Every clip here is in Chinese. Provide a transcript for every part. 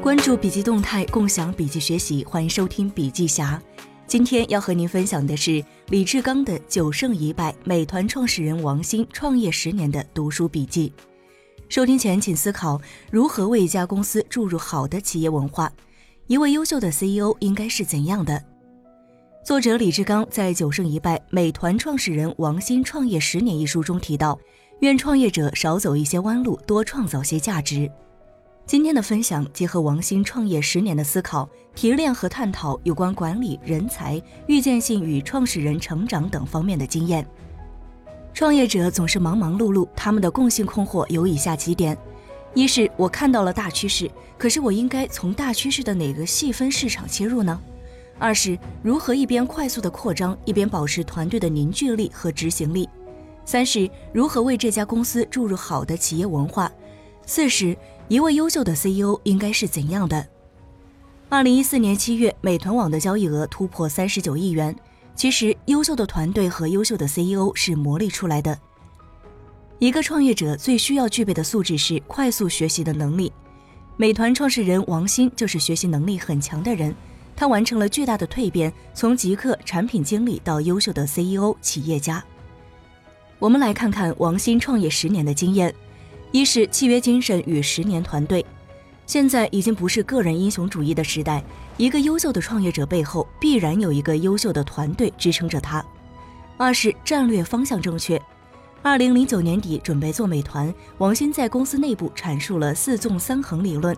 关注笔记动态，共享笔记学习，欢迎收听笔记侠。今天要和您分享的是李志刚的九胜一败，美团创始人王兴创业十年的读书笔记。收听前请思考如何为一家公司注入好的企业文化。一位优秀的 CEO 应该是怎样的？作者李志刚在《九胜一败，美团创始人王兴创业十年》一书中提到，愿创业者少走一些弯路，多创造些价值。今天的分享结合王兴创业十年的思考提炼和探讨有关管理、人才、预见性与创始人成长等方面的经验。创业者总是忙忙碌碌，他们的共性困惑有以下几点：一是我看到了大趋势，可是我应该从大趋势的哪个细分市场切入呢？二是如何一边快速的扩张，一边保持团队的凝聚力和执行力？三是如何为这家公司注入好的企业文化？四是。一位优秀的 CEO 应该是怎样的？二零一四年七月，美团网的交易额突破三十九亿元。其实，优秀的团队和优秀的 CEO 是磨砺出来的。一个创业者最需要具备的素质是快速学习的能力。美团创始人王兴就是学习能力很强的人，他完成了巨大的蜕变，从极客产品经理到优秀的 CEO 企业家。我们来看看王兴创业十年的经验。一是契约精神与十年团队，现在已经不是个人英雄主义的时代，一个优秀的创业者背后必然有一个优秀的团队支撑着他。二是战略方向正确。二零零九年底准备做美团，王兴在公司内部阐述了四纵三横理论，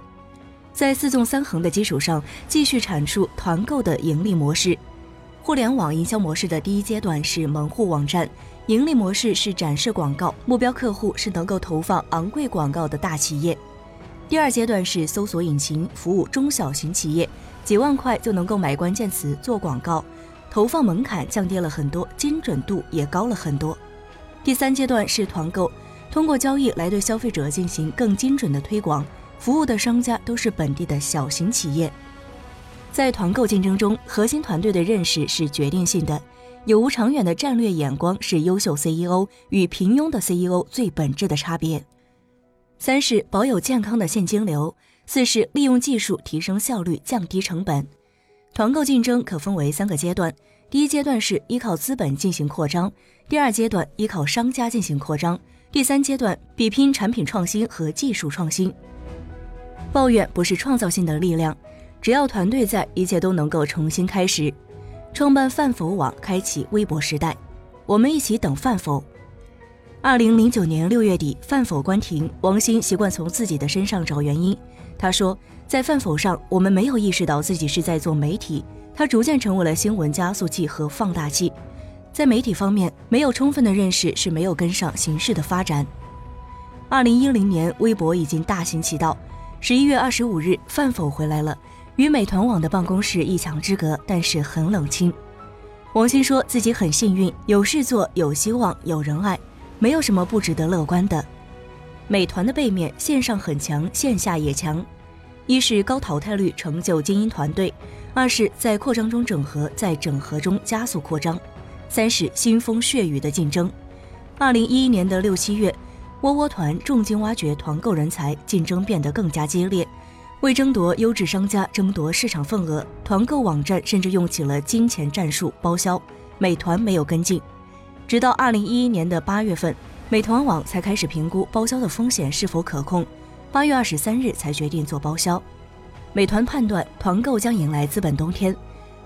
在四纵三横的基础上继续阐述团购的盈利模式。互联网营销模式的第一阶段是门户网站。盈利模式是展示广告，目标客户是能够投放昂贵广告的大企业。第二阶段是搜索引擎服务中小型企业，几万块就能够买关键词做广告，投放门槛降低了很多，精准度也高了很多。第三阶段是团购，通过交易来对消费者进行更精准的推广，服务的商家都是本地的小型企业。在团购竞争中，核心团队的认识是决定性的。有无长远的战略眼光是优秀 CEO 与平庸的 CEO 最本质的差别。三是保有健康的现金流。四是利用技术提升效率，降低成本。团购竞争可分为三个阶段：第一阶段是依靠资本进行扩张；第二阶段依靠商家进行扩张；第三阶段比拼产品创新和技术创新。抱怨不是创造性的力量，只要团队在，一切都能够重新开始。创办饭否网，开启微博时代。我们一起等饭否。二零零九年六月底，饭否关停。王兴习惯从自己的身上找原因。他说，在饭否上，我们没有意识到自己是在做媒体，它逐渐成为了新闻加速器和放大器。在媒体方面，没有充分的认识是没有跟上形势的发展。二零一零年，微博已经大行其道。十一月二十五日，饭否回来了。与美团网的办公室一墙之隔，但是很冷清。王兴说自己很幸运，有事做，有希望，有人爱，没有什么不值得乐观的。美团的背面，线上很强，线下也强。一是高淘汰率成就精英团队，二是在扩张中整合，在整合中加速扩张，三是腥风血雨的竞争。二零一一年的六七月，窝窝团重金挖掘团购人才，竞争变得更加激烈。为争夺优质商家、争夺市场份额，团购网站甚至用起了金钱战术包销。美团没有跟进，直到二零一一年的八月份，美团网才开始评估包销的风险是否可控。八月二十三日才决定做包销。美团判断团购将迎来资本冬天。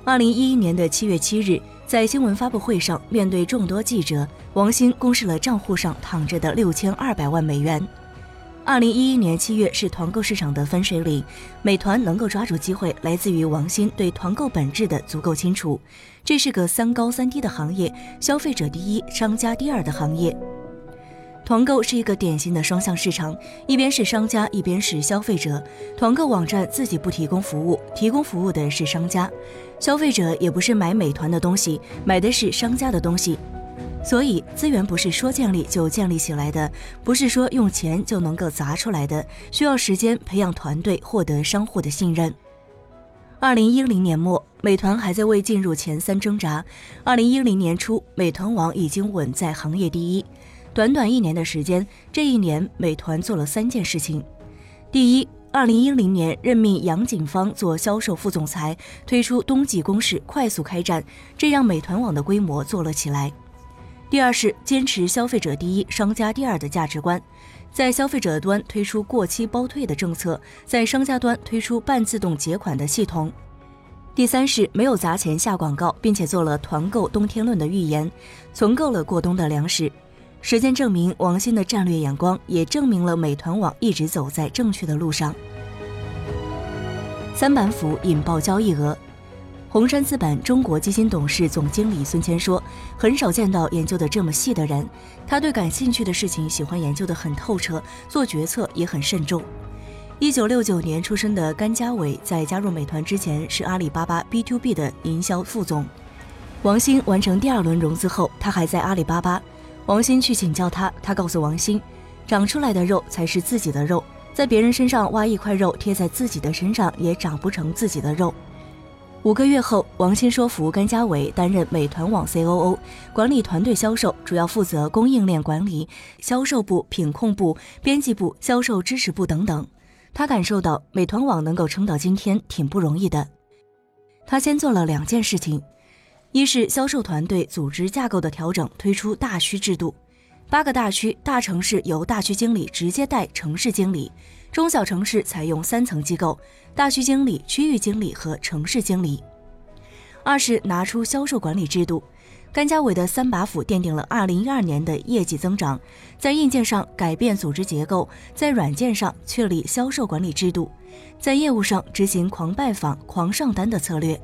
二零一一年的七月七日，在新闻发布会上，面对众多记者，王兴公示了账户上躺着的六千二百万美元。二零一一年七月是团购市场的分水岭，美团能够抓住机会，来自于王兴对团购本质的足够清楚。这是个三高三低的行业，消费者第一，商家第二的行业。团购是一个典型的双向市场，一边是商家，一边是消费者。团购网站自己不提供服务，提供服务的是商家，消费者也不是买美团的东西，买的是商家的东西。所以，资源不是说建立就建立起来的，不是说用钱就能够砸出来的，需要时间培养团队，获得商户的信任。二零一零年末，美团还在为进入前三挣扎；二零一零年初，美团网已经稳在行业第一。短短一年的时间，这一年美团做了三件事情：第一，二零一零年任命杨景芳做销售副总裁，推出冬季攻势快速开战，这让美团网的规模做了起来。第二是坚持消费者第一、商家第二的价值观，在消费者端推出过期包退的政策，在商家端推出半自动结款的系统。第三是没有砸钱下广告，并且做了团购冬天论的预言，存够了过冬的粮食。时间证明王兴的战略眼光，也证明了美团网一直走在正确的路上。三板斧引爆交易额。红杉资本中国基金董事总经理孙谦说：“很少见到研究的这么细的人，他对感兴趣的事情喜欢研究的很透彻，做决策也很慎重。”一九六九年出生的甘家伟在加入美团之前是阿里巴巴 B to B 的营销副总。王兴完成第二轮融资后，他还在阿里巴巴。王兴去请教他，他告诉王兴：“长出来的肉才是自己的肉，在别人身上挖一块肉贴在自己的身上，也长不成自己的肉。”五个月后，王鑫说服甘家伟担任美团网 COO，管理团队销售，主要负责供应链管理、销售部、品控部、编辑部、销售支持部等等。他感受到美团网能够撑到今天挺不容易的。他先做了两件事情，一是销售团队组织架构的调整，推出大区制度，八个大区，大城市由大区经理直接带城市经理。中小城市采用三层机构：大区经理、区域经理和城市经理。二是拿出销售管理制度，甘家伟的三把斧奠定了二零一二年的业绩增长。在硬件上改变组织结构，在软件上确立销售管理制度，在业务上执行狂拜访、狂上单的策略。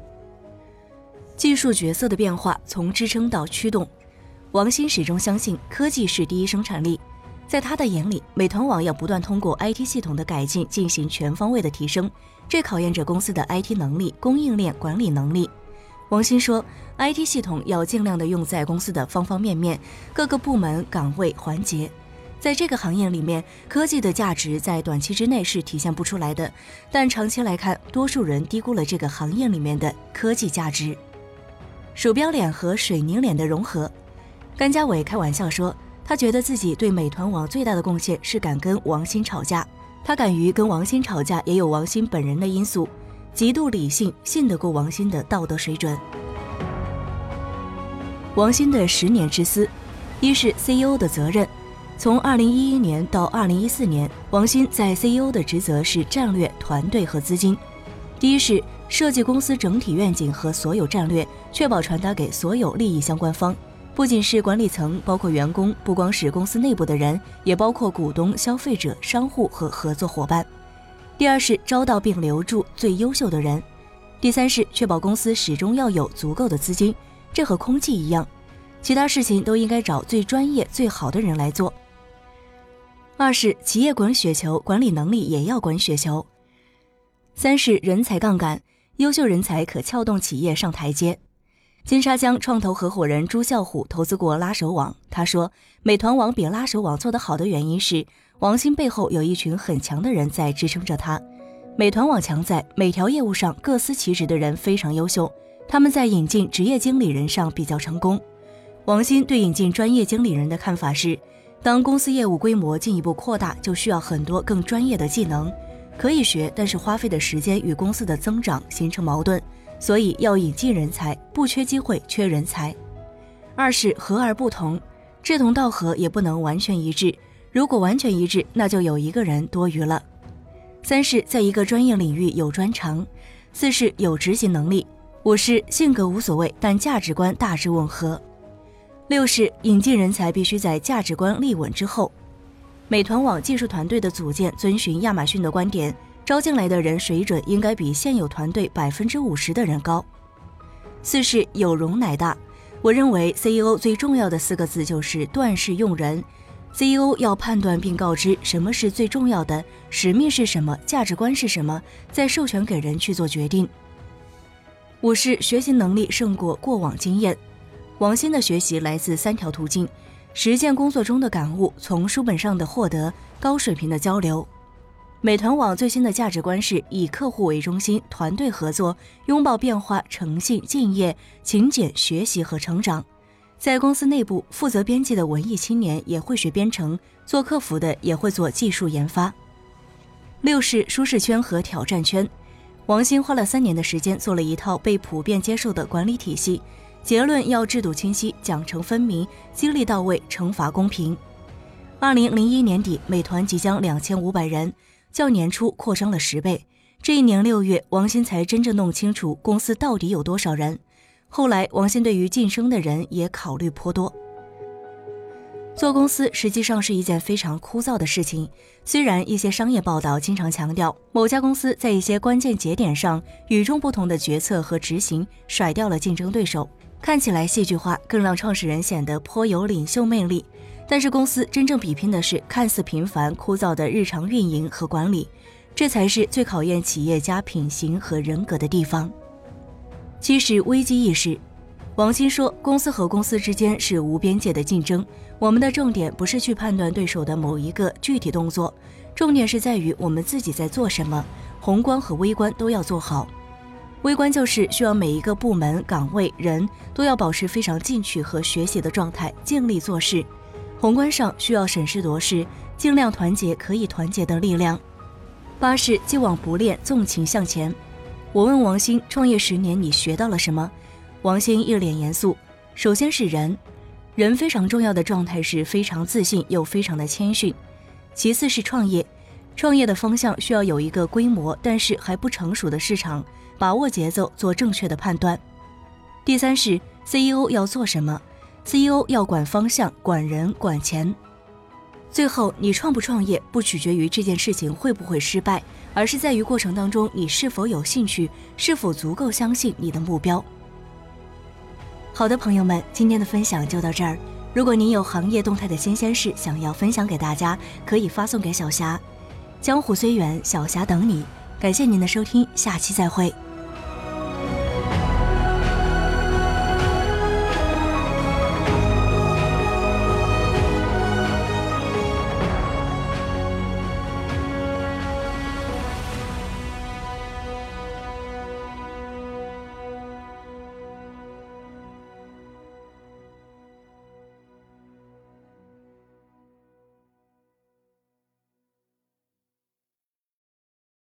技术角色的变化从支撑到驱动，王鑫始终相信科技是第一生产力。在他的眼里，美团网要不断通过 IT 系统的改进进行全方位的提升，这考验着公司的 IT 能力、供应链管理能力。王鑫说，IT 系统要尽量的用在公司的方方面面、各个部门、岗位、环节。在这个行业里面，科技的价值在短期之内是体现不出来的，但长期来看，多数人低估了这个行业里面的科技价值。鼠标脸和水凝脸的融合，甘家伟开玩笑说。他觉得自己对美团网最大的贡献是敢跟王鑫吵架。他敢于跟王鑫吵架，也有王鑫本人的因素，极度理性，信得过王鑫的道德水准。王鑫的十年之思，一是 CEO 的责任。从二零一一年到二零一四年，王鑫在 CEO 的职责是战略、团队和资金。第一是设计公司整体愿景和所有战略，确保传达给所有利益相关方。不仅是管理层，包括员工，不光是公司内部的人，也包括股东、消费者、商户和合作伙伴。第二是招到并留住最优秀的人。第三是确保公司始终要有足够的资金，这和空气一样，其他事情都应该找最专业、最好的人来做。二是企业滚雪球，管理能力也要滚雪球。三是人才杠杆，优秀人才可撬动企业上台阶。金沙江创投合伙人朱啸虎投资过拉手网，他说，美团网比拉手网做得好的原因是，王兴背后有一群很强的人在支撑着他。美团网强在每条业务上各司其职的人非常优秀，他们在引进职业经理人上比较成功。王兴对引进专业经理人的看法是，当公司业务规模进一步扩大，就需要很多更专业的技能，可以学，但是花费的时间与公司的增长形成矛盾。所以要引进人才，不缺机会，缺人才。二是和而不同，志同道合也不能完全一致。如果完全一致，那就有一个人多余了。三是在一个专业领域有专长。四是有执行能力。五是性格无所谓，但价值观大致吻合。六是引进人才必须在价值观立稳之后。美团网技术团队的组建遵循亚马逊的观点。招进来的人水准应该比现有团队百分之五十的人高。四是有容乃大。我认为 CEO 最重要的四个字就是断事用人。CEO 要判断并告知什么是最重要的，使命是什么，价值观是什么，再授权给人去做决定。五是学习能力胜过过往经验。王鑫的学习来自三条途径：实践工作中的感悟，从书本上的获得，高水平的交流。美团网最新的价值观是以客户为中心，团队合作，拥抱变化，诚信、敬业、勤俭、学习和成长。在公司内部，负责编辑的文艺青年也会学编程，做客服的也会做技术研发。六是舒适圈和挑战圈。王兴花了三年的时间做了一套被普遍接受的管理体系，结论要制度清晰、奖惩分明、激励到位、惩罚公平。二零零一年底，美团即将两千五百人，较年初扩张了十倍。这一年六月，王兴才真正弄清楚公司到底有多少人。后来，王兴对于晋升的人也考虑颇多。做公司实际上是一件非常枯燥的事情。虽然一些商业报道经常强调某家公司在一些关键节点上与众不同的决策和执行，甩掉了竞争对手，看起来戏剧化，更让创始人显得颇有领袖魅力。但是公司真正比拼的是看似平凡枯燥的日常运营和管理，这才是最考验企业家品行和人格的地方。七是危机意识。王鑫说，公司和公司之间是无边界的竞争，我们的重点不是去判断对手的某一个具体动作，重点是在于我们自己在做什么，宏观和微观都要做好。微观就是需要每一个部门、岗位、人都要保持非常进取和学习的状态，尽力做事。宏观上需要审时度势，尽量团结可以团结的力量。八是既往不恋，纵情向前。我问王兴，创业十年你学到了什么？王兴一脸严肃。首先是人，人非常重要的状态是非常自信又非常的谦逊。其次是创业，创业的方向需要有一个规模但是还不成熟的市场，把握节奏，做正确的判断。第三是 CEO 要做什么？CEO 要管方向、管人、管钱。最后，你创不创业不取决于这件事情会不会失败，而是在于过程当中你是否有兴趣，是否足够相信你的目标。好的，朋友们，今天的分享就到这儿。如果您有行业动态的新鲜事想要分享给大家，可以发送给小霞。江湖虽远，小霞等你。感谢您的收听，下期再会。